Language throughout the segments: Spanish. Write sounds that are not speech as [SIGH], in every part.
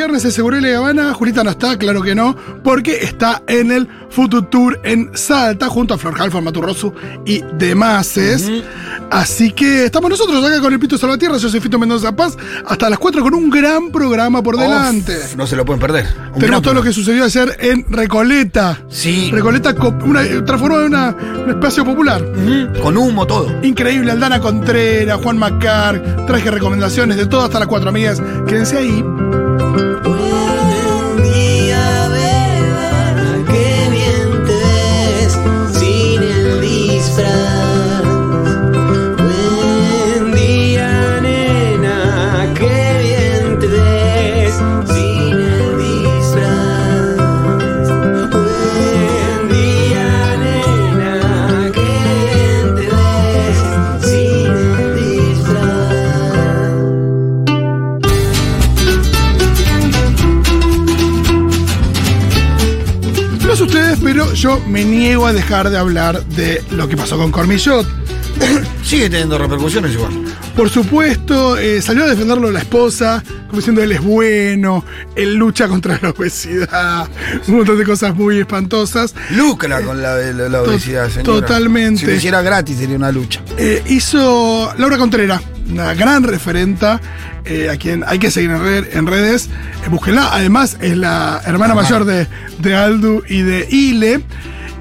viernes en Seguro y Habana. Julita no está, claro que no, porque está en el Futu Tour en Salta junto a Flor Halfon, Maturrosu y demás. Así que estamos nosotros acá con el Pito Salvatierra. Yo soy Fito Mendoza Paz. Hasta las 4 con un gran programa por delante. No se lo pueden perder. Un Tenemos todo lo que sucedió ayer en Recoleta. Sí. Recoleta co- una, transformado en una- un espacio popular. Con humo, todo. Increíble, Aldana Contreras, Juan Macar, traje recomendaciones de todo hasta las cuatro amigas. Quédense ahí. 不 ustedes, pero yo me niego a dejar de hablar de lo que pasó con Cormillot. [COUGHS] Sigue teniendo repercusiones igual. Por supuesto, eh, salió a defenderlo la esposa, como diciendo él es bueno, él lucha contra la obesidad, [LAUGHS] un montón de cosas muy espantosas. Lucra con la, la- la To- obesidad, señora. totalmente. Si lo hiciera gratis sería una lucha. Eh, hizo Laura Contreras, una gran referenta, eh, a quien hay que seguir en, red- en redes. Eh, búsquenla. Además, es la hermana Hermana. mayor de, de Aldu y de Ile.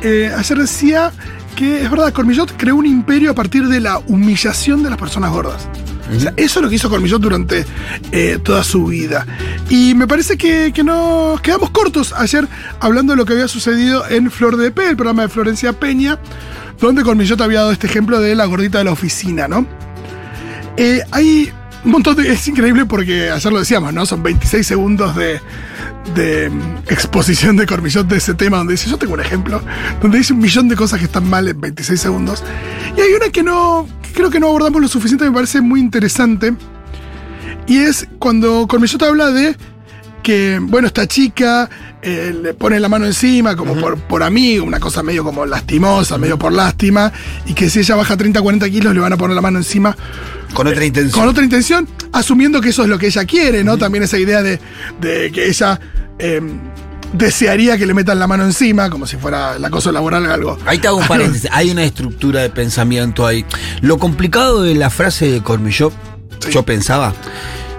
Eh, ayer decía que es verdad, Cormillot creó un imperio a partir de la humillación de las personas gordas. O sea, eso es lo que hizo Cormillot durante eh, toda su vida. Y me parece que, que nos quedamos cortos ayer hablando de lo que había sucedido en Flor de P, el programa de Florencia Peña, donde Cormillot había dado este ejemplo de la gordita de la oficina, ¿no? Eh, hay un montón de. Es increíble porque ayer lo decíamos, ¿no? Son 26 segundos de, de mm, exposición de Cormillot de ese tema, donde dice: Yo tengo un ejemplo, donde dice un millón de cosas que están mal en 26 segundos. Y hay una que no. creo que no abordamos lo suficiente, me parece muy interesante. Y es cuando Cormillot habla de que, bueno, esta chica eh, le pone la mano encima como por, por amigo, una cosa medio como lastimosa, medio por lástima, y que si ella baja 30, 40 kilos le van a poner la mano encima Con otra intención. con otra intención, asumiendo que eso es lo que ella quiere, ¿no? También esa idea de, de que ella eh, desearía que le metan la mano encima, como si fuera el acoso laboral o algo. Ahí te hago un paréntesis. Hay una estructura de pensamiento ahí. Lo complicado de la frase de Cormillot, Sí. yo pensaba,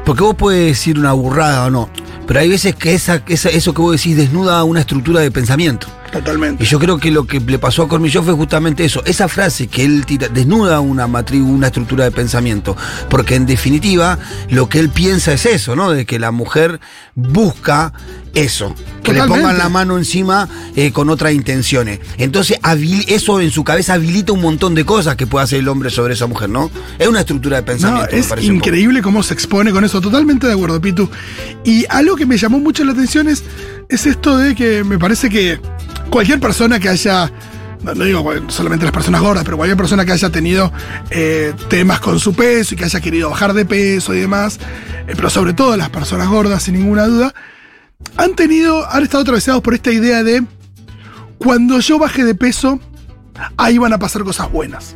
porque vos puedes decir una burrada o no, pero hay veces que esa, esa- eso que vos decís desnuda una estructura de pensamiento. Totalmente. Y yo creo que lo que le pasó a Cormillot fue justamente eso, esa frase que él tira, desnuda una matriz, una estructura de pensamiento, porque en definitiva lo que él piensa es eso, ¿no? De que la mujer busca eso, que le pongan la mano encima eh, con otras intenciones. Entonces eso en su cabeza habilita un montón de cosas que puede hacer el hombre sobre esa mujer, ¿no? Es una estructura de No, pensamiento. me es increíble cómo se expone con eso. Totalmente de acuerdo, Pitu. Y algo que me llamó mucho la atención es, es esto de que me parece que cualquier persona que haya, no, no digo solamente las personas gordas, pero cualquier persona que haya tenido eh, temas con su peso y que haya querido bajar de peso y demás, eh, pero sobre todo las personas gordas, sin ninguna duda, han tenido, han estado atravesados por esta idea de cuando yo baje de peso, ahí van a pasar cosas buenas.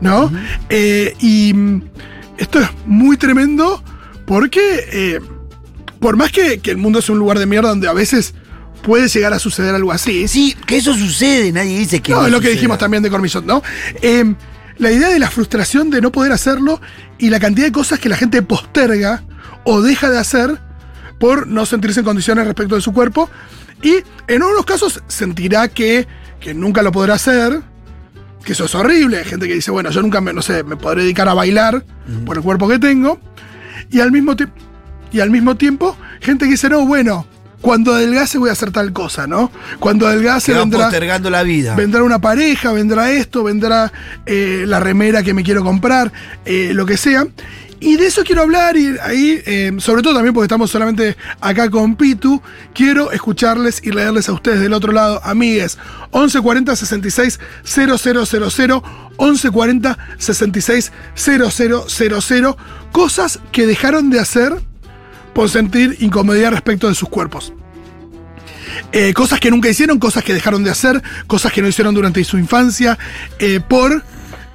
¿No? Eh, y mm, esto es muy tremendo porque por más que, que el mundo es un lugar de mierda donde a veces puede llegar a suceder algo así, Sí, que eso sucede, nadie dice que no, no es lo que dijimos también de Cormillot, ¿no? Eh, la idea de la frustración de no poder hacerlo y la cantidad de cosas que la gente posterga o deja de hacer por no sentirse en condiciones respecto de su cuerpo. Y en algunos casos sentirá que, que nunca lo podrá hacer, que eso es horrible. Hay gente que dice, bueno, yo nunca me, no sé, me podré dedicar a bailar por el cuerpo que tengo. Y al mismo tiempo. Y al mismo tiempo, gente que dice, no, bueno, cuando adelgace voy a hacer tal cosa, ¿no? Cuando adelgace Se va vendrá. postergando la vida. Vendrá una pareja, vendrá esto, vendrá eh, la remera que me quiero comprar, eh, lo que sea. Y de eso quiero hablar y ahí, eh, sobre todo también porque estamos solamente acá con Pitu, quiero escucharles y leerles a ustedes del otro lado, amigues, 1140 66 000, 1140 66 000, cosas que dejaron de hacer por sentir incomodidad respecto de sus cuerpos. Eh, cosas que nunca hicieron, cosas que dejaron de hacer, cosas que no hicieron durante su infancia, eh, por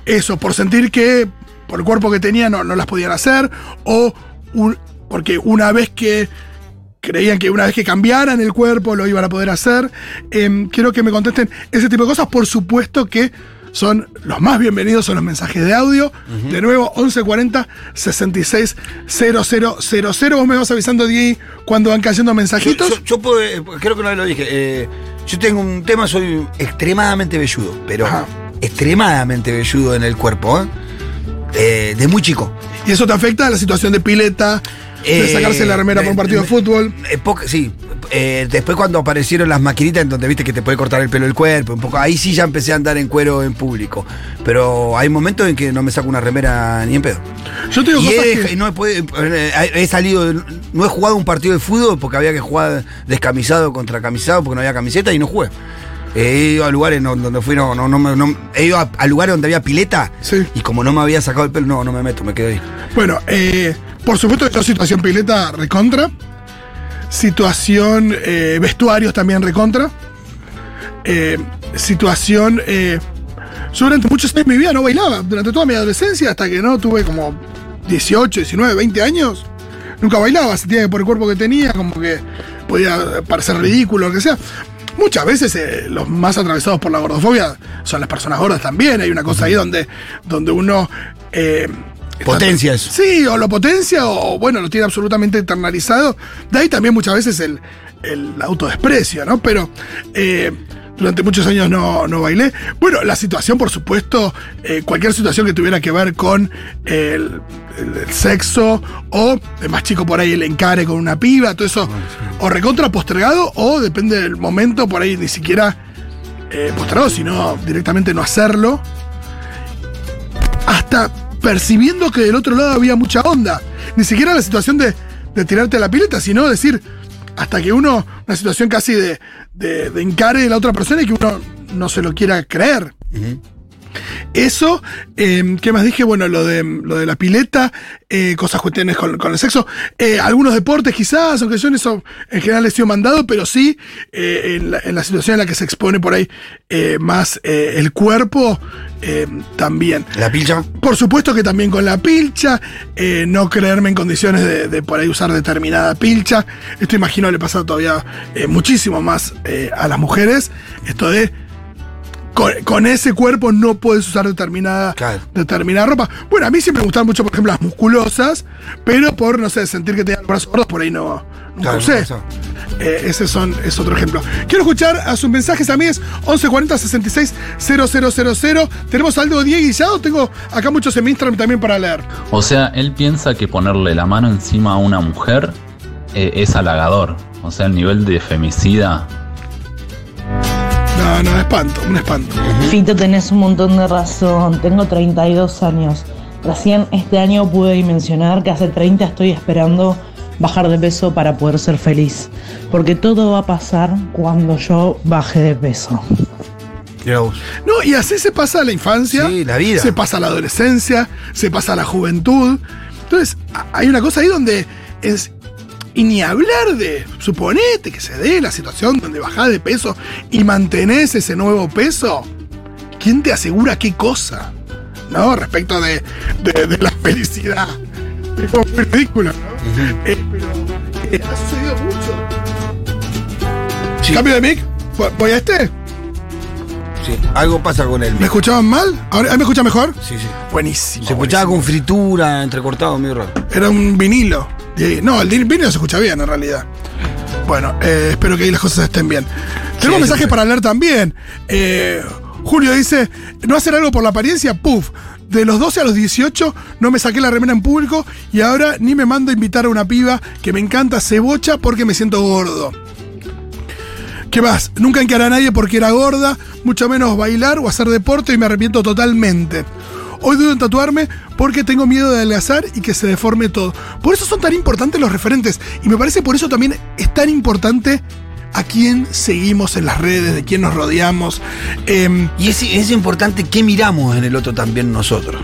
eso, por sentir que por el cuerpo que tenían no, no las podían hacer, o porque una vez que creían que una vez que cambiaran el cuerpo lo iban a poder hacer. Em, quiero que me contesten ese tipo de cosas. Por supuesto que son los más bienvenidos son los mensajes de audio. De nuevo, 1140 66 000. Vos me vas avisando, Di, cuando van cayendo mensajitos. yo- yo puedo, eh, creo que vez lo dije. eh, yo tengo un tema, soy extremadamente velludo, pero Ajá. extremadamente velludo en el cuerpo, ¿eh? Eh, de muy chico. y eso te afecta a la situación de pileta, de Eh, sacarse la remera por un partido de fútbol. eh, sí. Eh, después cuando aparecieron las maquinitas en donde viste que te puede cortar el pelo del cuerpo, un poco, ahí sí ya empecé a andar en cuero en público. Pero hay momentos en que no me saco una remera ni en pedo. Yo te digo Y cosas he, que- no he, podido- eh, he salido, no he jugado un partido de fútbol porque había que jugar descamisado contra camisado porque no había camiseta y no jugué. He ido a lugares donde fui, no, no, no, me- no- he ido a, a lugares donde había pileta Sí. y como no me había sacado el pelo, no, no me meto, me quedo ahí. Bueno, eh, por supuesto que situación pileta recontra. Situación eh, vestuarios también recontra. Eh, situación. eh, yo durante muchos años de mi vida no bailaba. Durante toda mi adolescencia, hasta que no tuve como 18, 19, 20 años, nunca bailaba. Sentía que por el cuerpo que tenía, como que podía parecer ridículo lo que sea. Muchas veces los más atravesados por la gordofobia son las personas gordas también. Hay una cosa ahí donde, donde uno. Potencia eso. Sí, o lo potencia o, bueno, lo tiene absolutamente internalizado. De ahí también muchas veces el, el autodesprecio, ¿no? Pero eh, durante muchos años no, no bailé. Bueno, la situación, por supuesto, eh, cualquier situación que tuviera que ver con el, el- el sexo o, más chico por ahí, el encare con una piba, todo eso, o recontra postergado o depende del momento, por ahí ni siquiera eh, postergado, sino directamente no hacerlo hasta percibiendo que del otro lado había mucha onda. Ni siquiera la situación de, tirarte a la pileta, sino decir, hasta que uno, una situación casi de, de, de encare de la otra persona y que uno no se lo quiera creer. Eso, eh, ¿qué más dije? Bueno, lo de, lo de la pileta, eh, cosas cuestiones con, con el sexo. Eh, algunos deportes quizás, aunque yo en eso en general he sido mandado, pero sí, eh, en, la, en la situación en la que se expone por ahí más el cuerpo, eh, también. La pilcha. Por supuesto que también con la pilcha, no creerme en condiciones de, de por ahí usar determinada pilcha. Esto imagino le pasa todavía muchísimo más a las mujeres. Esto de con, con ese cuerpo no puedes usar determinada, Claro. determinada ropa. Bueno, a mí siempre me gustaban mucho, por ejemplo, las musculosas, pero por, no sé, sentir que tenía los brazos gordos, por ahí no, nunca Claro, usé. eso. Eh, ese son, es otro ejemplo. Quiero escuchar a sus mensajes, amigos. 1140 66 000. ¿Tenemos algo Diego Guillado? Tengo acá muchos en mi Instagram también para leer. O sea, él piensa que ponerle la mano encima a una mujer eh, es halagador. O sea, el nivel de femicida. No, no, espanto, un espanto. Fito, tenés un montón de razón. Tengo 32 años. Recién este año pude dimensionar que hace 30 estoy esperando bajar de peso para poder ser feliz. Porque todo va a pasar cuando yo baje de peso. No, y así se pasa la infancia. Sí, la vida. Se pasa la adolescencia, se pasa la juventud. Entonces, hay una cosa ahí donde es. Y ni hablar de, suponete que se dé la situación donde bajás de peso y mantenés ese nuevo peso. ¿Quién te asegura qué cosa? ¿No? Respecto de, de- de la felicidad. Es como muy ridículo, ¿no? Eh, pero eh, ha sucedido mucho. Sí. ¿Cambio de mic? ¿Voy- ¿Voy a este? Sí, algo pasa con él. ¿Me escuchaban mal? ¿Ahora me escucha mejor? Sí, sí. Buenísimo. Se escuchaba buenísimo. con fritura, entrecortado, medio raro. Era un vinilo. No, el di- vinilo se escucha bien en realidad. Bueno, eh, espero que ahí las cosas estén bien. Tenemos ahí mensajes para leer también. Eh, Julio dice, no hacer algo por la apariencia, puf. De los 12 a los 18 no me saqué la remera en público y ahora ni me mando a invitar a una piba que me encanta cebocha porque me siento gordo. ¿Qué más? Nunca encaré a nadie porque era gorda, mucho menos bailar o hacer deporte y me arrepiento totalmente. Hoy dudo en tatuarme porque tengo miedo de adelgazar y que se deforme todo. Por eso son tan importantes los referentes. Y me parece por eso también es tan importante a quién seguimos en las redes, de quién nos rodeamos. Em, Y es, es importante qué miramos en el otro también nosotros.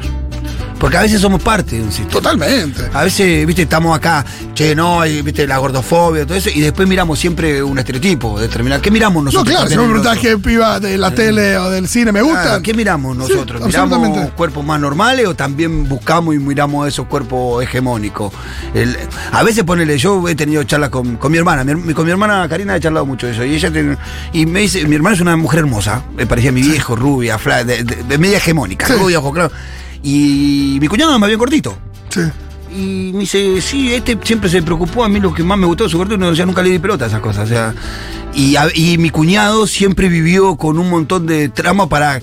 Porque a veces somos parte de un sistema. Totalmente. A veces, viste, estamos acá, che, no, viste, la gordofobia, todo eso, y después miramos siempre un estereotipo determinado. ¿Qué miramos No, nosotros? claro, si me preguntás qué piba de la tele o del cine me gusta. Claro, ¿Qué miramos Sí, nosotros? absolutamente. ¿Miramos cuerpos más normales o también buscamos y miramos esos cuerpos hegemónicos? El- a veces ponele, yo he tenido charlas con, con mi hermana, mi, con mi hermana Karina he charlado mucho de eso, y ella tiene- y me dice, mi hermana es una mujer hermosa, me parecía mi viejo, rubia, fla, de, de- de media hegemónica, Sí. rubia, ojo claro. Y mi cuñado más bien cortito. Sí. Y me dice, sí, este siempre se preocupó. A mí lo que más me gustó de su corte, no, ya nunca le di pelota a esas cosas. O sea, y, a- y mi cuñado siempre vivió con un montón de trama para.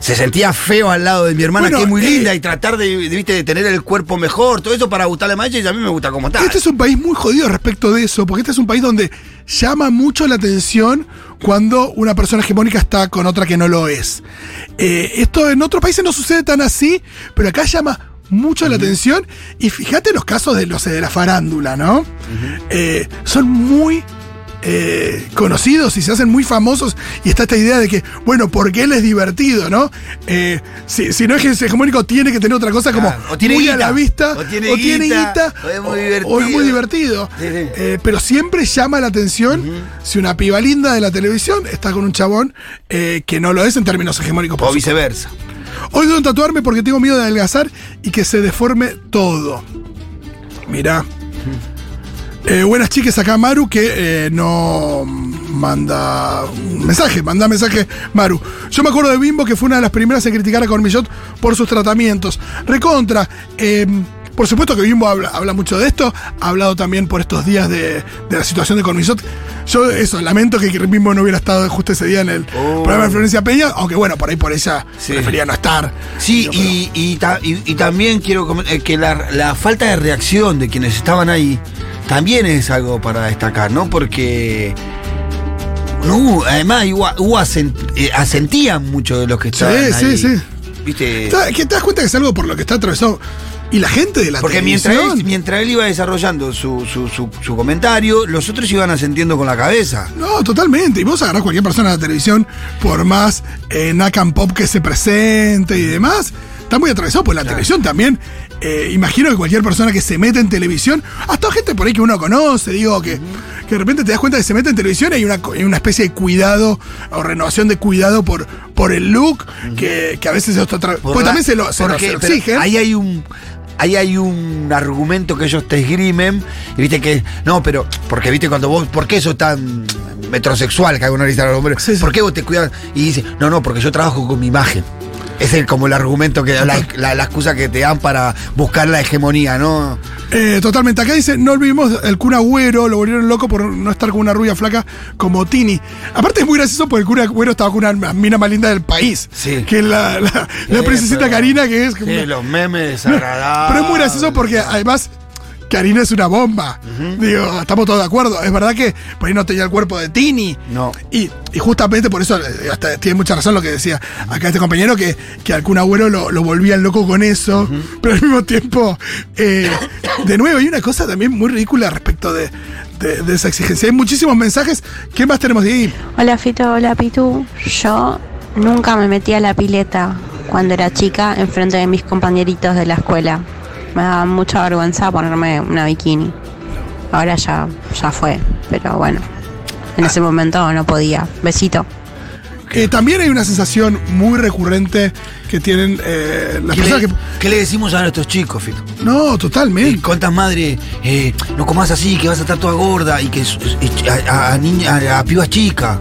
Se sentía feo al lado de mi hermana, Bueno, que es muy eh, linda, y tratar de, de, viste, de tener el cuerpo mejor, todo eso para gustarle más a ella, y a mí me gusta como está. Este es un país muy jodido respecto de eso, porque este es un país donde llama mucho la atención cuando una persona hegemónica está con otra que no lo es. Eh, esto en otros países no sucede tan así, pero acá llama mucho la atención. Y fíjate los casos de los de la farándula, ¿no? Eh, son muy eh, conocidos y se hacen muy famosos y está esta idea de que, bueno, porque él es divertido, ¿no? Eh, si, si no es hegemónico, tiene que tener otra cosa como Claro, o tiene muy a la vista, o tiene guita, guita, o es muy o- o es divertido. muy divertido. Sí, sí. Eh, pero siempre llama la atención si una piba linda de la televisión está con un chabón que no lo es en términos hegemónicos. O viceversa. Hoy debo tatuarme porque tengo miedo de adelgazar y que se deforme todo. Mirá. Eh, buenas chicas, acá Maru que eh, no manda un mensaje, manda mensaje Maru. Yo me acuerdo de Bimbo que fue una de las primeras en criticar a Cormillot por sus tratamientos. Recontra. eh, por supuesto que Bimbo habla, habla mucho de esto, ha hablado también por estos días de, de la situación de Cormillot. Yo eso, lamento que Bimbo no hubiera estado justo ese día en el Oh. programa de Florencia Peña, aunque bueno, por ahí por ella Sí. prefería no estar. Sí, y, y, ta- y- y también quiero comen- eh, que la, la falta de reacción de quienes estaban ahí también es algo para destacar, ¿no? Porque no además hubo, hubo asen- eh, asentían mucho de los que estaban Sí, ahí. sí, sí. ¿Viste? Te- que te das cuenta que es algo por lo que está atravesado. Y la gente de la Porque mientras televisión. él, mientras él iba desarrollando su, su, su- su comentario, los otros iban asentiendo con la cabeza. No, totalmente. Y vos agarrás cualquier persona de la televisión, por más eh, Nakam Pop que se presente y demás, está muy atravesado por la televisión también. Eh, imagino que cualquier persona que se mete en televisión, hasta gente por ahí que uno conoce, digo, que, que de repente te das cuenta que se mete en televisión y hay una, hay una especie de cuidado o renovación de cuidado por, por el look, que, que a veces se la- también se lo, se lo- se lo exigen. Ahí hay un. Ahí hay un argumento que ellos te esgrimen, y viste que. No, pero. Porque viste cuando vos. ¿Por qué eso tan metrosexual que algunos dicen a los hombres? Sí, sí. ¿Por qué vos te cuidas? Y dice, no, no, porque yo trabajo con mi imagen. Es el, como el argumento que. La, la- la excusa que te dan para buscar la hegemonía, ¿no? Eh, totalmente. Acá dice, no olvidemos el Kun Agüero, lo volvieron loco por no estar con una rubia flaca como Tini. Aparte es muy gracioso porque el Kun Agüero estaba con una mina más linda del país. Sí. Que es la, la, princesita pero- Karina, que es... los memes desagradables. pero es muy gracioso porque además Karina es una bomba. Digo, estamos todos de acuerdo. Es verdad que por ahí no tenía el cuerpo de Tini. No. Y, y justamente por eso, eh, hasta tiene mucha razón lo que decía acá este compañero, que, que al Kun Agüero lo, lo volvían loco con eso. Pero al mismo tiempo, eh, de nuevo, hay una cosa también muy ridícula respecto de, de- de esa exigencia. Hay muchísimos mensajes. ¿Qué más tenemos de ahí? Hola Fito, hola Pitu. Yo nunca me metí a la pileta cuando era chica en frente de mis compañeritos de la escuela. Me daba mucha vergüenza ponerme una bikini. Ahora ya, ya fue, pero bueno, en ese momento no podía. Besito. Eh, también hay una sensación muy recurrente que tienen eh, las ¿Qué personas le, que. qué le decimos a nuestros chicos, Fito? No, totalmente. Eh, ¿Cuántas madres eh, no comas así, que vas a estar toda gorda y que a, niña- a- a pibas chicas?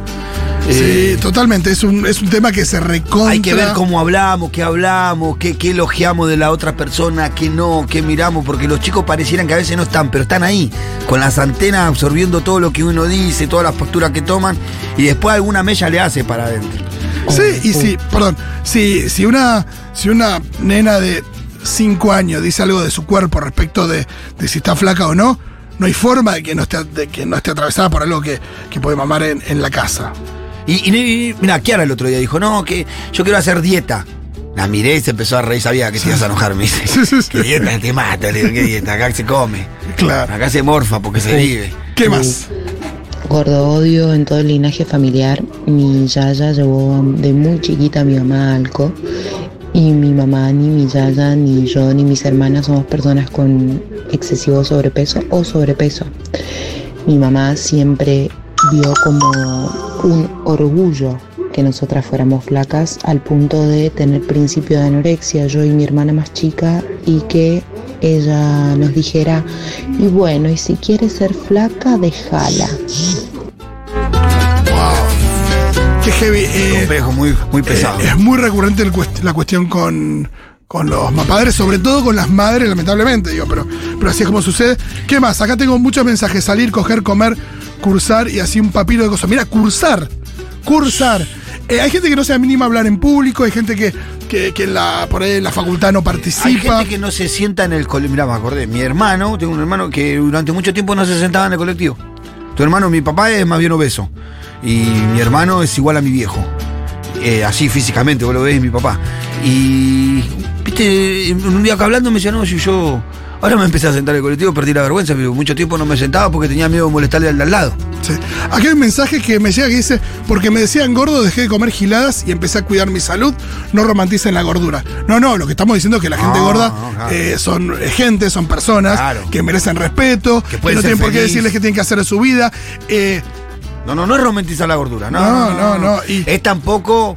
Eh, Sí, totalmente. Es un, es un tema que se recontra. hay que ver cómo hablamos, qué hablamos, qué, qué elogiamos de la otra persona, qué no, qué miramos, porque los chicos parecieran que a veces no están, pero están ahí, con las antenas absorbiendo todo lo que uno dice, todas las posturas que toman, y después alguna mella le hace para adentro. Sí, y si, perdón, si, si una, si una nena de 5 años dice algo de su cuerpo respecto de, de si está flaca o no, no hay forma de que no esté, de que no esté atravesada por algo que, que puede mamar en, en la casa. Y, y- y- mira, Kiara el otro día dijo, no, que yo quiero hacer dieta. La miré y se empezó a reír, sabía que te ibas a enojar, me dice. [LAUGHS] Que dieta te mata, le digo, ¿qué dieta? Acá se come. Claro. Acá se morfa porque se vive. ¿Qué más? Gordo odio en todo el linaje familiar. Mi yaya llevó de muy chiquita a mi mamá a Alco Y mi mamá, ni mi yaya, ni yo, ni mis hermanas somos personas con excesivo sobrepeso o sobrepeso. Mi mamá siempre vio como un orgullo que nosotras fuéramos flacas al punto de tener principio de anorexia, yo y mi hermana más chica, y que ella nos dijera, y bueno, y si quieres ser flaca, déjala. Qué heavy. eh, Complejo, muy, muy pesado. Eh, es muy recurrente el cuest- la cuestión con, con los padres, sobre todo con las madres, lamentablemente, digo, pero, pero así es como sucede. ¿Qué más? Acá tengo muchos mensajes: salir, coger, comer, cursar y así un papiro de cosas. Mira, cursar. Cursar. Eh, hay gente que no se anima a hablar en público, hay gente que, que, que en la, por ahí en la facultad no Hay participa. gente que no se sienta en el colectivo. Mirá, me acordé. Mi hermano, tengo un hermano que durante mucho tiempo no se sentaba en el colectivo. Tu hermano, mi papá es más bien obeso. Y mi hermano es igual a mi viejo. Eh, así físicamente, vos lo ves, mi papá. Y, viste, un día acá hablando me decía, no, si yo. Ahora me empecé a sentar en el colectivo, perdí la vergüenza, pero mucho tiempo no me sentaba porque tenía miedo de molestarle al de al lado. Sí. Aquí hay un mensaje que me llega que dice, porque me decían gordo, dejé de comer giladas y empecé a cuidar mi salud, no romanticen la gordura. No, no, lo que estamos diciendo es que la gente No, gorda no, claro. eh, son eh, gente, son personas Claro. que merecen respeto, que, no tienen por qué decirles qué tienen que hacer en su vida. Eh, No, no, no es romantizar la gordura, no. No, no, no, y- Es tampoco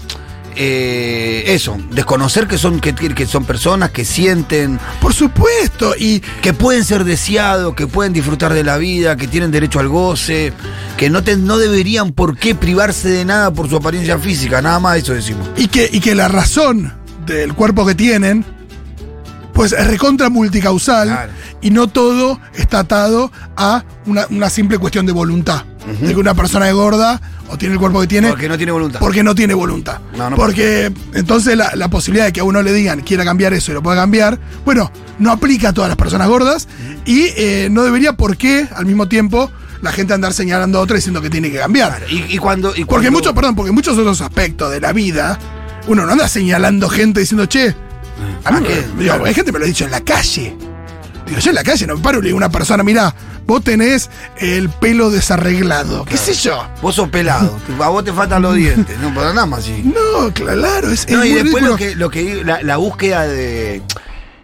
eh, eso, desconocer que son, que, que son personas que sienten, por supuesto, y que pueden ser deseados, que pueden disfrutar de la vida, que tienen derecho al goce, que no, te- no deberían por qué privarse de nada por su apariencia física, nada más eso decimos. y que, y que la razón del cuerpo que tienen, pues es recontra multicausal Claro. y no todo está atado a una, una simple cuestión de voluntad. De que una persona es gorda o tiene el cuerpo que tiene Porque no tiene voluntad. porque no tiene voluntad. No, no porque entonces la, la posibilidad de que a uno le digan quiera cambiar eso y lo pueda cambiar, bueno, no aplica a todas las personas gordas y eh, no debería por qué al mismo tiempo la gente andar señalando a otra diciendo que tiene que cambiar. Y, y cuando, y Porque muchos, perdón, porque muchos otros aspectos de la vida, uno no anda señalando gente diciendo, che, a mí digo, hay gente que me lo ha dicho en la calle. Digo, yo en la calle no me paro y le digo a una persona, mira, vos tenés el pelo desarreglado. ¿Qué sé yo? Vos sos pelado, [LAUGHS] a vos te faltan los dientes, no para nada más así. No, claro, es, No, es y muy después lo que, lo que la, la búsqueda de,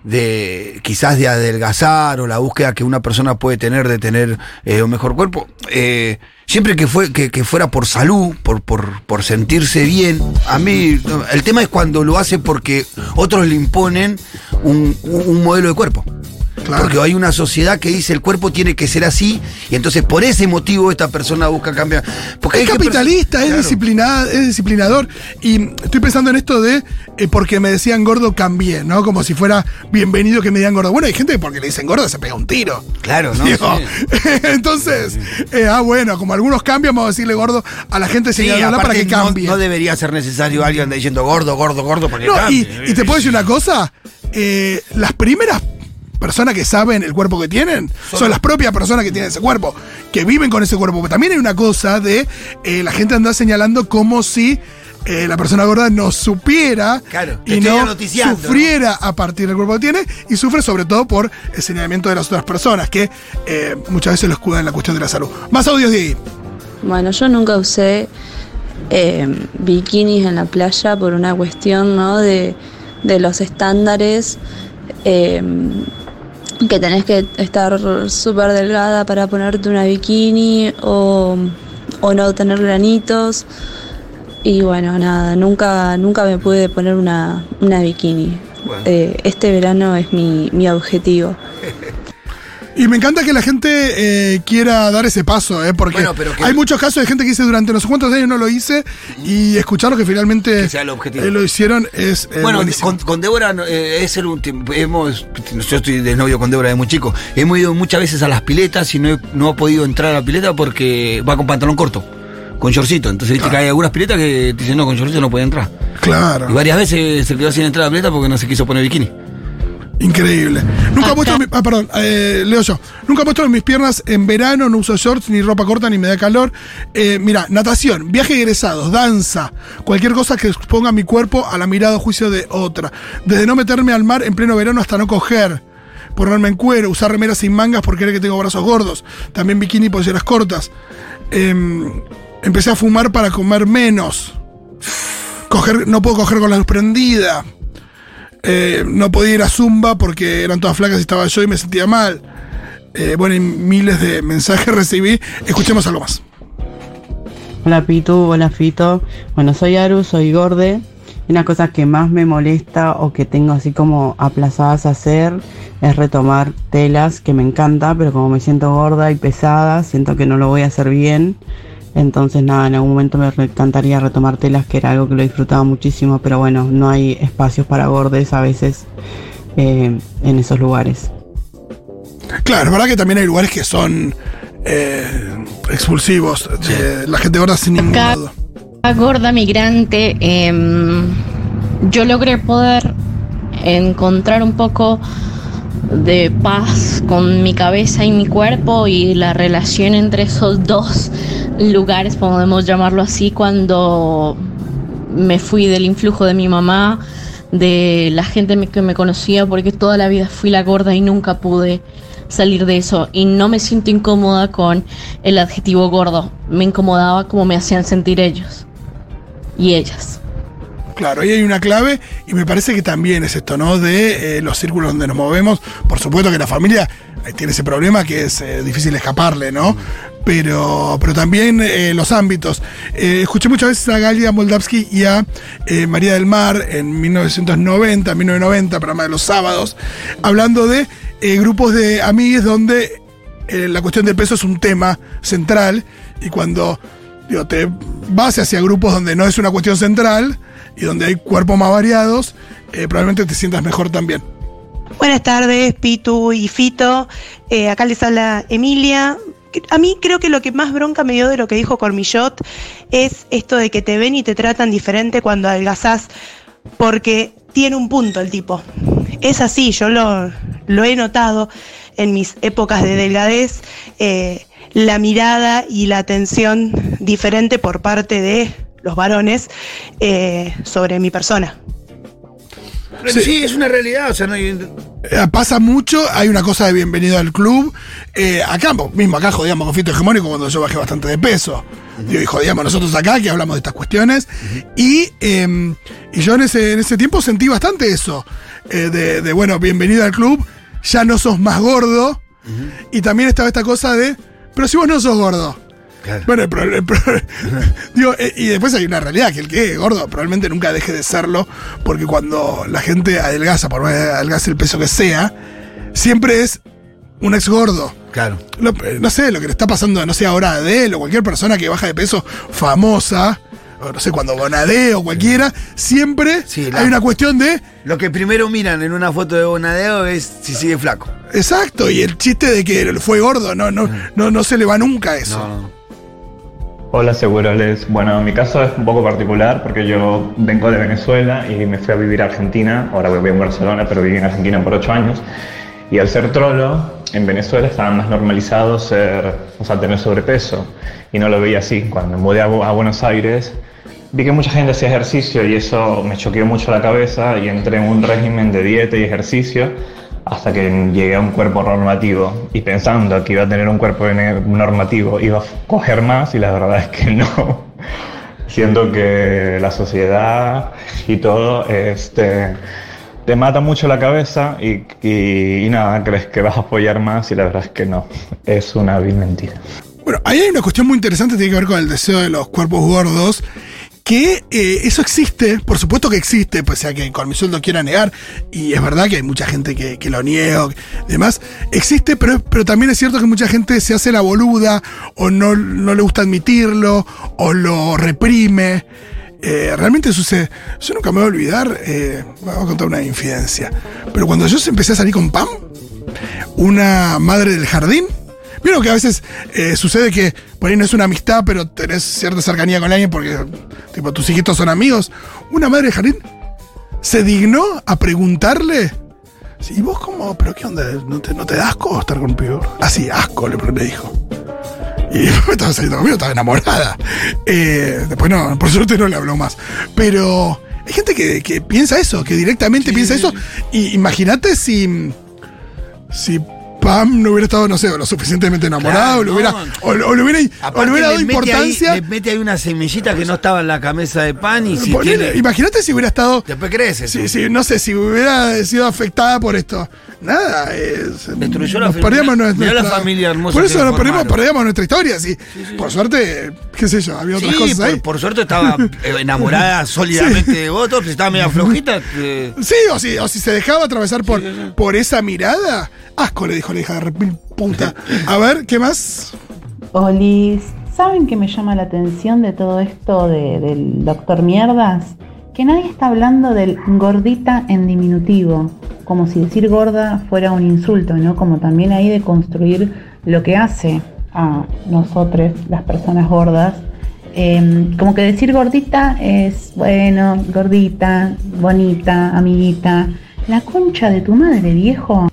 de quizás de adelgazar o la búsqueda que una persona puede tener de tener eh, un mejor cuerpo, eh, siempre que fue que, que fuera por salud, por, por, por sentirse bien, a mí el tema es cuando lo hace porque otros le imponen un- un modelo de cuerpo. Claro. Porque hay una sociedad que dice el cuerpo tiene que ser así y entonces por ese motivo esta persona busca cambiar. Porque Es capitalista, es, Claro. es disciplinador. Y estoy pensando en esto de eh, porque me decían gordo, cambié, ¿no? Como si fuera bienvenido que me digan gordo. Bueno, hay gente que porque le dicen gordo se pega un tiro. Claro, ¿no? Digo, Sí. [LAUGHS] Entonces, eh, ah, bueno, como algunos cambian, vamos a decirle gordo a la gente Sí, señalándola para aparte que cambie. No, debería ser necesario alguien diciendo gordo, gordo, gordo para que No, y te puedo decir una cosa, eh, las primeras personas que saben el cuerpo que tienen son, las propias personas que tienen ese cuerpo, que viven con ese cuerpo. Pero también hay una cosa de eh, la gente anda señalando como si eh, la persona gorda no supiera Claro, y no sufriera a partir del cuerpo que tiene y sufre sobre todo por el señalamiento de las otras personas que eh, muchas veces lo escudan en la cuestión de la salud. Más audios de ahí. Bueno, yo nunca usé eh, bikinis en la playa por una cuestión ¿no? de, de los estándares eh, que tenés que estar súper delgada para ponerte una bikini o, o no tener granitos. Y bueno, nada, nunca, nunca me pude poner una, una bikini. Bueno. Eh, este verano es mi, mi objetivo. [LAUGHS] Y me encanta que la gente eh, quiera dar ese paso, ¿eh? porque Bueno, pero que- hay muchos casos de gente que dice durante no sé cuántos años no lo hice y escuchar que finalmente Que el eh, lo hicieron es eh, Bueno, buenísimo. con, con Débora eh, es un tiempo- hemos yo estoy de novio con Débora de muy chico. Hemos ido muchas veces a las piletas y no he, no he podido entrar a la pileta porque va con pantalón corto, con shortcito. Entonces viste que hay algunas piletas que te dicen no, con shortito no puede entrar. Claro, Y varias veces se quedó sin entrar a la pileta porque no se quiso poner bikini. Increíble. Nunca he puesto, mi- ah, perdón, eh, leo yo. Nunca he puesto mis piernas en verano, no uso shorts, ni ropa corta, ni me da calor. Eh, mira, natación, viaje de egresados, danza, cualquier cosa que exponga mi cuerpo a la mirada o juicio de otra. Desde no meterme al mar en pleno verano hasta no coger. Ponerme en cuero, usar remeras sin mangas porque cree que tengo brazos gordos. También bikini y polleras cortas. Em, empecé a fumar para comer menos. Coger, no puedo coger con la luz prendida. Eh, no podía ir a Zumba porque eran todas flacas y estaba yo y me sentía mal. Eh, bueno, y miles de mensajes [LAUGHS] recibí. Escuchemos algo más. Hola Pitu, hola Fito. Bueno, soy Aru, soy Gorde. Una cosa que más me molesta o que tengo así como aplazadas a hacer es retomar telas que me encanta, pero como me siento gorda y pesada, siento que no lo voy a hacer bien. Entonces nada, en algún momento me encantaría retomar telas, que era algo que lo disfrutaba muchísimo, pero bueno, no hay espacios para gordes a veces eh, en esos lugares. Claro, es verdad que también hay lugares que son eh, expulsivos. de la gente gorda sin ningún Acá- modo. gorda migrante, em, yo logré poder encontrar un poco de paz con mi cabeza y mi cuerpo y la relación entre esos dos lugares, podemos llamarlo así, cuando me fui del influjo de mi mamá, de la gente que me conocía, porque toda la vida fui la gorda y nunca pude salir de eso. Y no me siento incómoda con el adjetivo gordo. Me incomodaba como me hacían sentir ellos y ellas. Claro, ahí hay una clave y me parece que también es esto, ¿no? De eh, los círculos donde nos movemos. Por supuesto que la familia eh, tiene ese problema que es eh, difícil escaparle, ¿no? Pero, pero también eh, los ámbitos. Eh, escuché muchas veces a Galia Moldavsky y a eh, María del Mar en 1990, 1990, programa de los sábados, hablando de grupos de amigues donde la cuestión del peso es un tema central y cuando te vas hacia grupos donde no es una cuestión central y donde hay cuerpos más variados, probablemente te sientas mejor también. Buenas tardes, Pitu y Fito. Acá les habla Emilia. A mí creo que lo que más bronca me dio de lo que dijo Cormillot es esto de que te ven y te tratan diferente cuando adelgazás, porque tiene un punto el tipo. Es así, yo lo, he notado en mis épocas de delgadez, eh, la mirada y la atención diferente por parte de los varones eh, sobre mi persona. Sí, es una realidad, o sea, no hay... Eh, pasa mucho, hay una cosa de bienvenido al club. Eh, acá, mismo acá jodíamos con Fito Hegemónico cuando yo bajé bastante de peso. Digo, y jodíamos nosotros acá que hablamos de estas cuestiones. Y, eh, y yo en ese, en ese tiempo sentí bastante eso. eh, de, de, bueno, bienvenido al club, ya no sos más gordo. Y también estaba esta cosa de, pero si vos no sos gordo. Bueno, el el pro- digo, eh, y después hay una realidad, que el que es gordo probablemente nunca deje de serlo, porque cuando la gente adelgaza, por más que adelgace el peso que sea, siempre es un ex gordo. Claro. Lo- eh, no sé, lo que le está pasando, no sé, ahora a Adele o cualquier persona que baja de peso famosa, no sé, cuando Bonadeo o cualquiera, siempre la- hay una cuestión de... Lo que primero miran en una foto de Bonadeo es si sigue flaco. Exacto, y el chiste de que fue gordo, no, no, no, no se le va nunca eso. Hola Segurales. Bueno, mi caso es un poco particular porque yo vengo de Venezuela y me fui a vivir a Argentina. Ahora vivo en Barcelona, pero viví en Argentina por ocho años. Y al ser trolo, en Venezuela estaba más normalizado ser, o sea, tener sobrepeso. Y no lo veía así. Cuando me mudé a, a Buenos Aires, vi que mucha gente hacía ejercicio y eso me choqueó mucho la cabeza y entré en un régimen de dieta y ejercicio hasta que llegué a un cuerpo normativo y pensando que iba a tener un cuerpo normativo iba a coger más y la verdad [LAUGHS] es que no. Siento que la sociedad y todo este, te mata mucho la cabeza y, y- nada, crees que vas a apoyar más y la verdad es que no. Es una vil mentira. Bueno, ahí hay una cuestión muy interesante tiene que ver con el deseo de los cuerpos gordos. Que eh, eso existe, por supuesto que existe, pues sea que Cormizol lo quiera negar, y es verdad que hay mucha gente que, lo niega y demás. Existe, pero, pero también es cierto que mucha gente se hace la boluda, o no, no le gusta admitirlo, o lo reprime. Eh, realmente sucede. Yo nunca me voy a olvidar, eh, voy a contar una infidencia. Pero cuando yo empecé a salir con Pam, una madre del jardín. Vieron que a veces eh, sucede que por ahí no es una amistad, pero tenés cierta cercanía con alguien porque tipo, tus hijitos son amigos. Una madre del jardín se dignó a preguntarle. ¿Y vos cómo? ¿Pero qué onda? ¿No te, no te da asco estar con un pibe? Así, asco, le, le dijo. Y [LAUGHS] me estaba saliendo conmigo, estaba enamorada. Eh, después no, por suerte no le habló más. Pero hay gente que, que piensa eso, que directamente piensa eso. Y imagínate si. Si Pam no hubiera estado, no sé, lo suficientemente enamorado, o, le hubiera, o, o le hubiera, o le hubiera dado importancia. Ahí, le mete ahí una semillita que no estaba en la camisa de pan y si tiene- Imagínate si hubiera estado. Después crece. Sí, sí, no sé, si hubiera sido afectada por esto. Nada, es, Destruyó la nos familia. perdíamos nuestra, la familia hermosa Por eso nos formaron. perdíamos nuestra historia, sí. Por suerte, qué sé yo, había otras cosas por, ahí. por suerte estaba eh, enamorada [LAUGHS] sólidamente de vos, si estaba media flojita. eh, Sí, o si, o si se dejaba atravesar por, por esa mirada. Asco le dijo hija de repil puta. A ver, ¿qué más? Olis, ¿saben qué me llama la atención de todo esto de- del doctor Mierdas? Que nadie está hablando del gordita en diminutivo, como si decir gorda fuera un insulto, ¿no? Como también ahí de construir lo que hace a nosotros, las personas gordas. Eh, como que decir gordita es, bueno, gordita, bonita, amiguita. La concha de tu madre, viejo.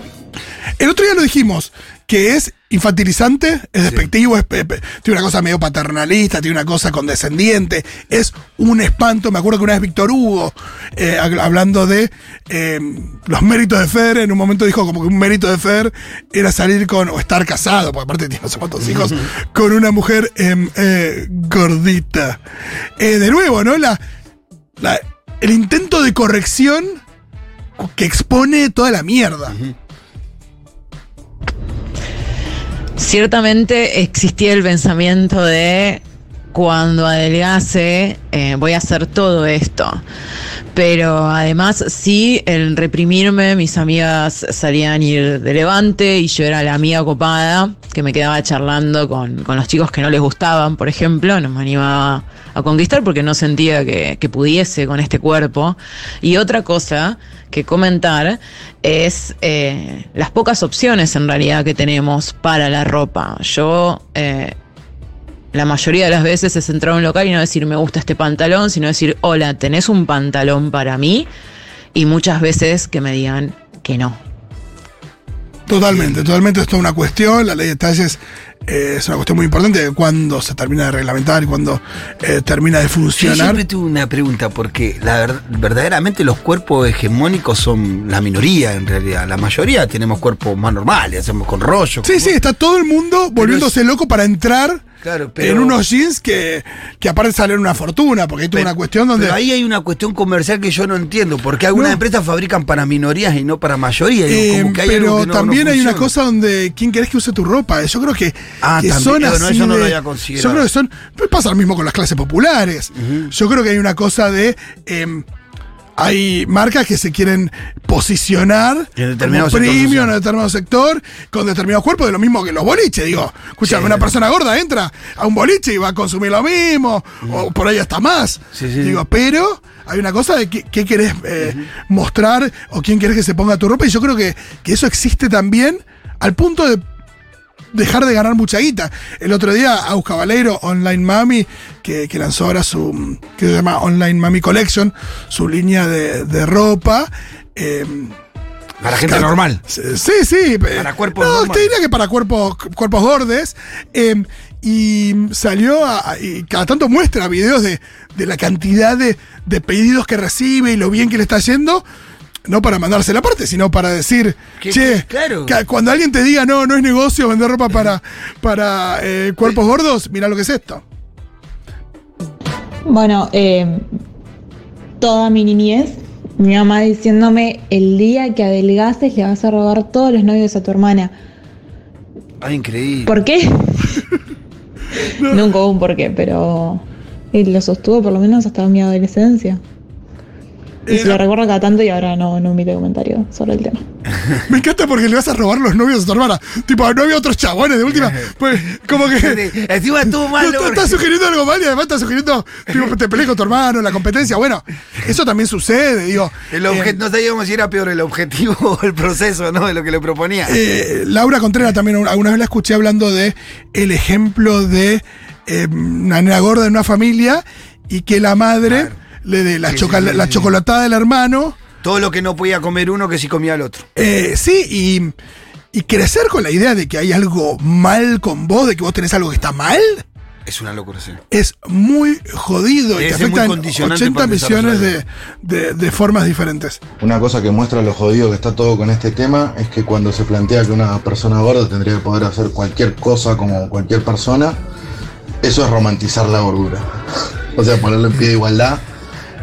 El otro día lo dijimos, que es infantilizante, es despectivo, es, tiene una cosa medio paternalista, tiene una cosa condescendiente, es un espanto. Me acuerdo que una vez Víctor Hugo, eh, hab- hablando de eh, los méritos de Fer, en un momento dijo como que un mérito de Fer era salir con, o estar casado, porque aparte tiene no sé cuántos hijos, con una mujer em, eh, gordita. De nuevo, ¿no? La, la- el intento de corrección que expone toda la mierda. Ciertamente existía el pensamiento de cuando adelgase eh, voy a hacer todo esto. Pero además sí, el reprimirme, mis amigas salían ir de levante y yo era la amiga copada que me quedaba charlando con, con los chicos que no les gustaban, por ejemplo, no me animaba a conquistar porque no sentía que, que pudiese con este cuerpo. Y otra cosa que comentar es eh, las pocas opciones en realidad que tenemos para la ropa. Yo eh, la mayoría de las veces es entrar a un local y no decir me gusta este pantalón, sino decir hola, ¿tenés un pantalón para mí? Y muchas veces que me digan que no. Totalmente, totalmente esto es una cuestión, la ley de detalles eh, es una cuestión muy importante de cuándo se termina de reglamentar y cuándo eh, termina de Yo funcionar. siempre tuve una pregunta, porque la ver- verdaderamente los cuerpos hegemónicos son la minoría en realidad. La mayoría tenemos cuerpos más normales, hacemos con rollo. Sí, sí, está todo el mundo volviéndose loco para entrar Claro, pero- en unos jeans que, que aparte salen una fortuna, porque hay toda Pero- una cuestión donde... Pero ahí hay una cuestión comercial que yo no entiendo, porque algunas No. empresas fabrican para minorías y no para mayoría. Digo, Eh, como que hay algo pero que no- no también hay una cosa donde quién querés que use tu ropa. Yo creo que, Ah, que son bueno, así eso no lo había considerado. Yo creo que son. Pasa lo mismo con las clases populares. Yo creo que hay una cosa de. em, hay marcas que se quieren posicionar En como social. en determinado sector, con determinados cuerpos, de lo mismo que los boliches. Digo, escúchame, una persona gorda entra a un boliche y va a consumir lo mismo, o por ahí hasta más. Sí, sí. Digo, pero hay una cosa de qué, qué querés eh, mostrar o quién querés que se ponga tu ropa, y yo creo que, que eso existe también al punto de dejar de ganar mucha guita. El otro día, Aus Caballero, Online Mami, que, que lanzó ahora su, que se llama Online Mami Collection, su línea de, de ropa. eh, Para gente Claro. normal. Sí, sí. Para cuerpos No, te diría que para cuerpos, cuerpos gordes. eh, y salió a- a- y cada tanto muestra videos de, de la cantidad de, de pedidos que recibe y lo bien que le está yendo. No para mandarse la parte, sino para decir, Que- che, que- claro. que cuando alguien te diga, no, no es negocio vender ropa para, para eh, cuerpos gordos, mira lo que es esto. Bueno, eh, toda mi niñez, mi mamá diciéndome, el día que adelgaces le vas a robar todos los novios a tu hermana. Ah, increíble. ¿Por qué? [LAUGHS] Nunca hubo un por qué, pero él lo sostuvo por lo menos hasta mi adolescencia. Y se lo recuerdo cada tanto y ahora no, no emite comentario sobre el tema. [LAUGHS] Me encanta porque le vas a robar los novios a tu hermana. Tipo, no había otros chabones de última. [LAUGHS] Pues, como que. Encima estuvo [LAUGHS] mal. No, estás sugiriendo algo mal y además estás sugiriendo, tipo, te pelees con tu hermano, la competencia. Bueno, eso también sucede, digo. El Eh, no sabíamos si era peor el objetivo o el proceso, ¿no? De lo que le proponía. eh, Laura Contreras también alguna vez la escuché hablando de el ejemplo de eh, una nena gorda en una familia y que la madre le dé la, Sí, choca- sí, sí, la sí. chocolatada del hermano. Todo lo que no podía comer uno que sí comía el otro. Eh, sí, y, y crecer con la idea de que hay algo mal con vos, de que vos tenés algo que está mal. Es una locura, sí. es muy jodido y Debe te ser muy afecta en condicionante 80 para el millones de, de- de formas diferentes. Una cosa que muestra lo jodido que está todo con este tema es que cuando se plantea que una persona gorda tendría que poder hacer cualquier cosa como cualquier persona, eso es romantizar la gordura. [LAUGHS] O sea, ponerlo en pie de igualdad,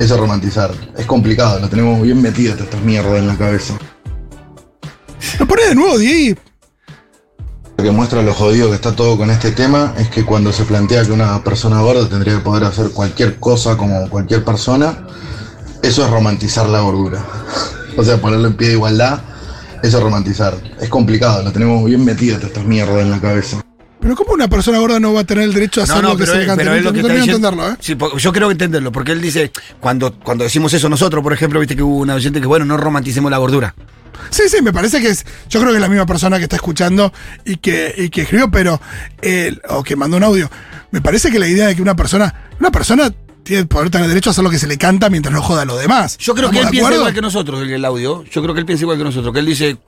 eso es romantizar. Es complicado, lo tenemos bien metido estas mierdas en la cabeza. Lo pone de nuevo, Diego. Lo que muestra lo jodido que está todo con este tema es que cuando se plantea que una persona gorda tendría que poder hacer cualquier cosa como cualquier persona, eso es romantizar la gordura. [LAUGHS] O sea, ponerlo en pie de igualdad, eso es romantizar. Es complicado, lo tenemos bien metido estas mierdas en la cabeza. Pero ¿cómo una persona gorda no va a tener el derecho a hacer lo que se le cante? pero No lo que está diciendo- entenderlo, ¿eh? Sí, yo creo entenderlo, porque él dice, cuando, cuando decimos eso nosotros, por ejemplo, viste que hubo una oyente que, bueno, no romanticemos la gordura. Sí, sí, me parece que es. Yo creo que es la misma persona que está escuchando y que, y que escribió, pero. eh, o que mandó un audio. Me parece que la idea de que una persona. Una persona tiene poder tener derecho a hacer lo que se le canta mientras no joda a los demás. Yo creo que él ¿Estamos de piensa igual que nosotros, el, el audio. Yo creo que él piensa igual que nosotros, que él dice,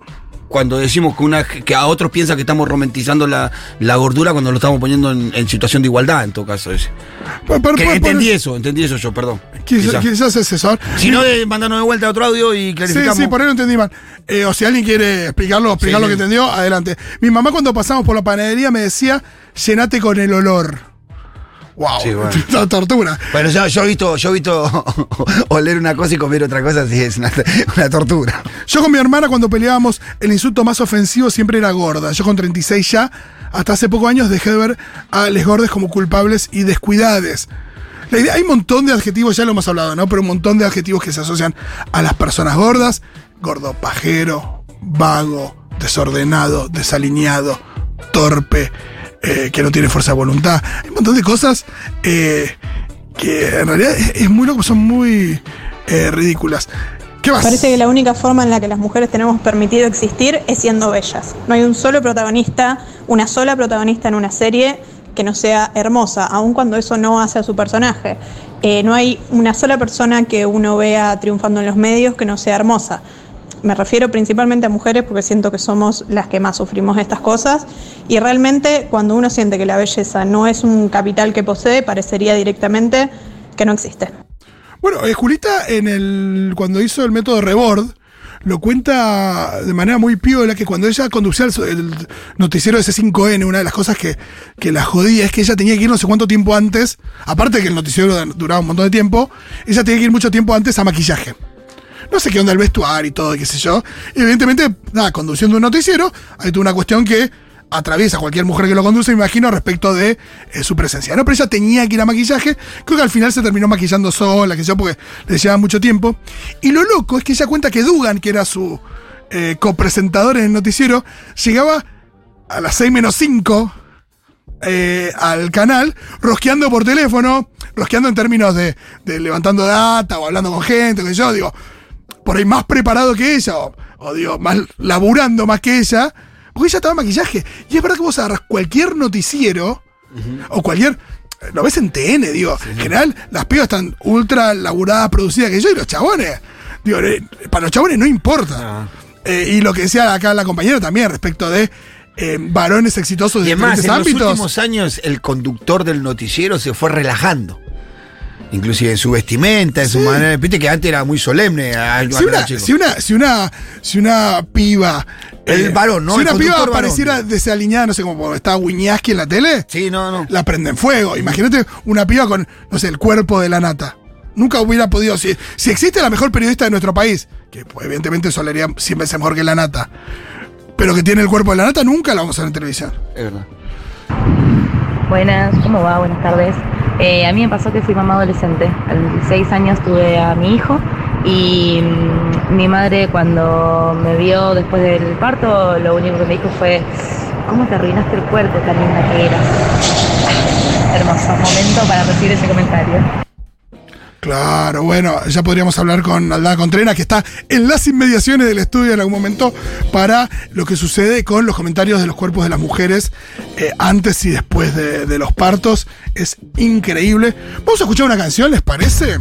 cuando decimos que, una, que a otros piensa que estamos romantizando la, la gordura cuando lo estamos poniendo en, en situación de igualdad, en todo caso. Que entendí eso, entendí eso yo, perdón. Quizás, Quizá. quizás es eso. Si no, de mandarnos de vuelta otro audio y Sí, clarificamos. sí, por ahí lo entendí mal. Eh, o si alguien quiere explicarlo, explicar Sí, lo sí. que entendió, adelante. Mi mamá cuando pasamos por la panadería me decía, llenate con el olor. Wow, Sí, bueno. [LAUGHS] tortura. Bueno, yo, yo he visto, yo he visto [LAUGHS] oler una cosa y comer otra cosa, sí, es una, una tortura. Yo con mi hermana cuando peleábamos, el insulto más ofensivo siempre era gorda. Yo con 36 ya, hasta hace pocos años dejé de ver a les gordes como culpables y descuidades. La idea, hay un montón de adjetivos, ya lo hemos hablado, ¿no? Pero un montón de adjetivos que se asocian a las personas gordas. Gordo pajero, vago, desordenado, desalineado, torpe, eh, que no tiene fuerza de voluntad. Hay un montón de cosas eh, que en realidad es, muy loco, son muy eh, ridículas. ¿Qué más? Parece que la única forma en la que las mujeres tenemos permitido existir es siendo bellas. No hay un solo protagonista, una sola protagonista en una serie que no sea hermosa, aun cuando eso no hace a su personaje. No hay una sola persona que uno vea triunfando en los medios que no sea hermosa. Me refiero principalmente a mujeres porque siento que somos las que más sufrimos estas cosas y realmente cuando uno siente que la belleza no es un capital que posee, parecería directamente que no existe. Bueno, eh, Julita en el cuando hizo el método Rebord lo cuenta de manera muy piola que cuando ella conducía el, noticiero de C5N, una de las cosas que, que la jodía es que ella tenía que ir no sé cuánto tiempo antes, aparte de que el noticiero duraba un montón de tiempo, ella tenía que ir mucho tiempo antes a maquillaje. No sé qué onda el vestuario y todo, qué sé yo. Y evidentemente, nada, conduciendo un noticiero, hay toda una cuestión que atraviesa cualquier mujer que lo conduce, me imagino, respecto de eh, su presencia. ¿no? Pero ella tenía que ir a maquillaje. Creo que al final se terminó maquillando sola, que sé yo, porque le llevaba mucho tiempo. Y lo loco es que ella cuenta que Dugan, que era su eh, copresentador en el noticiero, llegaba a las 6 menos 5 eh, al canal, rosqueando por teléfono, rosqueando en términos de, de levantando data o hablando con gente, que yo, digo, por ahí más preparado que ella, o, o digo, más laburando más que ella, porque ella estaba en maquillaje. Y es verdad que vos agarras cualquier noticiero, o cualquier. Lo ves en TN, digo. En general, las pibas están ultra laburadas, producidas que yo, y los chabones. Digo, eh, para los chabones no importa. Eh, y lo que decía acá la compañera también respecto de eh, varones exitosos Y de es más, en diferentes los ámbitos. últimos años el conductor del noticiero se fue relajando. Inclusive en su vestimenta, en su manera. Viste que antes era muy solemne. Si una, si una, si una, si una piba. eh, El varón, ¿no? Si una piba conductor varón, desaliñada, no sé cómo estaba Wiñaski en la tele. Sí, no, no. La prende en fuego. Imagínate una piba con, no sé, el cuerpo de la nata. Nunca hubiera podido. Si, si existe la mejor periodista de nuestro país, que pues, evidentemente eso le haría 100 veces mejor que la nata, pero que tiene el cuerpo de la nata, nunca la vamos a ver en televisión. Es verdad. Buenas, ¿cómo va? Buenas tardes. Eh, a mí me pasó que fui mamá adolescente. A los 16 años tuve a mi hijo y mm, mi madre cuando me vio después del parto, lo único que me dijo fue, ¿cómo te arruinaste el cuerpo tan linda que eras? Hermoso momento para recibir ese comentario. Claro, bueno, ya podríamos hablar con Aldana Contreras, que está en las inmediaciones del estudio en algún momento, para lo que sucede con los comentarios de los cuerpos de las mujeres eh, antes y después de, de los partos. Es increíble. Vamos a escuchar una canción, ¿les parece?